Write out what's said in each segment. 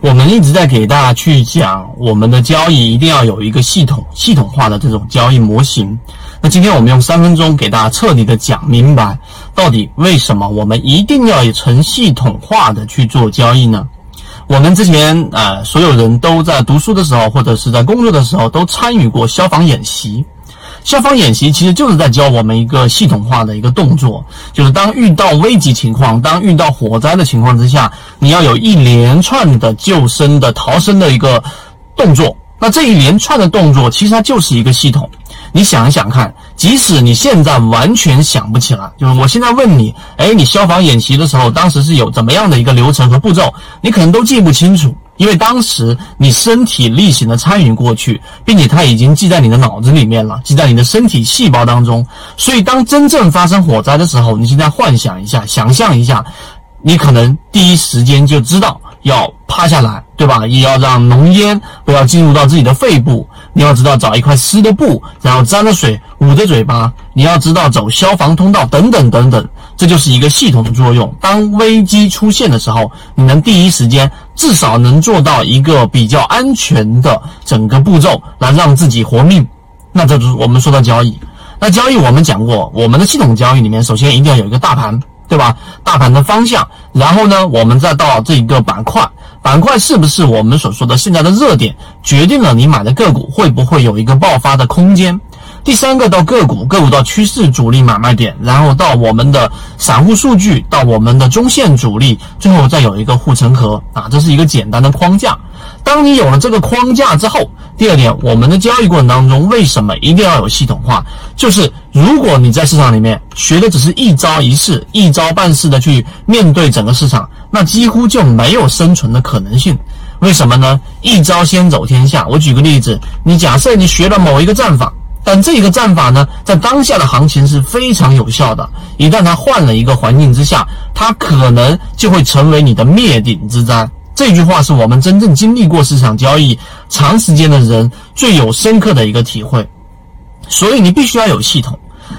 我们一直在给大家去讲，我们的交易一定要有一个系统、系统化的这种交易模型。那今天我们用三分钟给大家彻底的讲明白，到底为什么我们一定要以成系统化的去做交易呢？我们之前呃，所有人都在读书的时候，或者是在工作的时候，都参与过消防演习。消防演习其实就是在教我们一个系统化的一个动作，就是当遇到危急情况、当遇到火灾的情况之下，你要有一连串的救生的逃生的一个动作。那这一连串的动作，其实它就是一个系统。你想一想看，即使你现在完全想不起来，就是我现在问你，哎，你消防演习的时候，当时是有怎么样的一个流程和步骤，你可能都记不清楚。因为当时你身体力行的参与过去，并且它已经记在你的脑子里面了，记在你的身体细胞当中。所以当真正发生火灾的时候，你现在幻想一下，想象一下，你可能第一时间就知道要趴下来，对吧？也要让浓烟不要进入到自己的肺部。你要知道找一块湿的布，然后沾了水捂着嘴巴。你要知道走消防通道等等等等。这就是一个系统的作用。当危机出现的时候，你能第一时间至少能做到一个比较安全的整个步骤，来让自己活命。那这就是我们说的交易。那交易我们讲过，我们的系统交易里面，首先一定要有一个大盘，对吧？大盘的方向，然后呢，我们再到这一个板块，板块是不是我们所说的现在的热点，决定了你买的个股会不会有一个爆发的空间。第三个到个股，个股到趋势主力买卖点，然后到我们的散户数据，到我们的中线主力，最后再有一个护城河啊，这是一个简单的框架。当你有了这个框架之后，第二点，我们的交易过程当中为什么一定要有系统化？就是如果你在市场里面学的只是一招一式、一招半式的去面对整个市场，那几乎就没有生存的可能性。为什么呢？一招先走天下。我举个例子，你假设你学了某一个战法。但这个战法呢，在当下的行情是非常有效的。一旦它换了一个环境之下，它可能就会成为你的灭顶之灾。这句话是我们真正经历过市场交易长时间的人最有深刻的一个体会。所以你必须要有系统。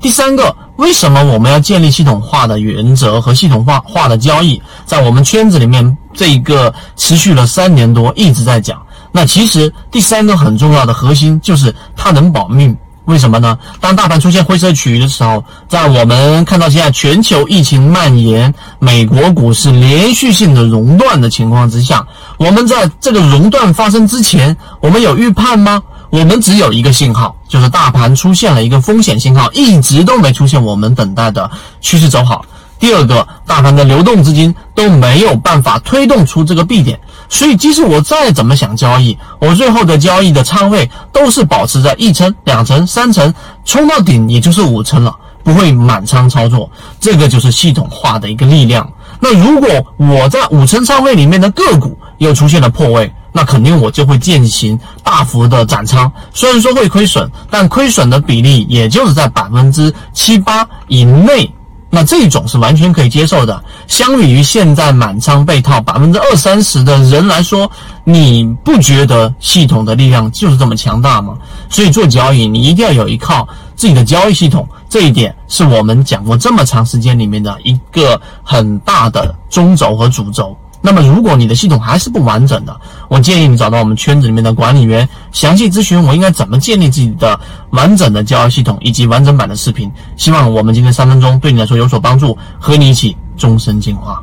第三个，为什么我们要建立系统化的原则和系统化化的交易？在我们圈子里面，这一个持续了三年多，一直在讲。那其实第三个很重要的核心就是它能保命。为什么呢？当大盘出现灰色区域的时候，在我们看到现在全球疫情蔓延、美国股市连续性的熔断的情况之下，我们在这个熔断发生之前，我们有预判吗？我们只有一个信号，就是大盘出现了一个风险信号，一直都没出现我们等待的趋势走好。第二个，大盘的流动资金都没有办法推动出这个 B 点。所以，即使我再怎么想交易，我最后的交易的仓位都是保持在一层、两层、三层，冲到顶也就是五层了，不会满仓操作。这个就是系统化的一个力量。那如果我在五层仓位里面的个股又出现了破位，那肯定我就会进行大幅的斩仓。虽然说会亏损，但亏损的比例也就是在百分之七八以内。那这种是完全可以接受的。相比于现在满仓被套百分之二三十的人来说，你不觉得系统的力量就是这么强大吗？所以做交易，你一定要有一靠自己的交易系统。这一点是我们讲过这么长时间里面的一个很大的中轴和主轴。那么，如果你的系统还是不完整的，我建议你找到我们圈子里面的管理员，详细咨询我应该怎么建立自己的完整的交易系统以及完整版的视频。希望我们今天三分钟对你来说有所帮助，和你一起终身进化。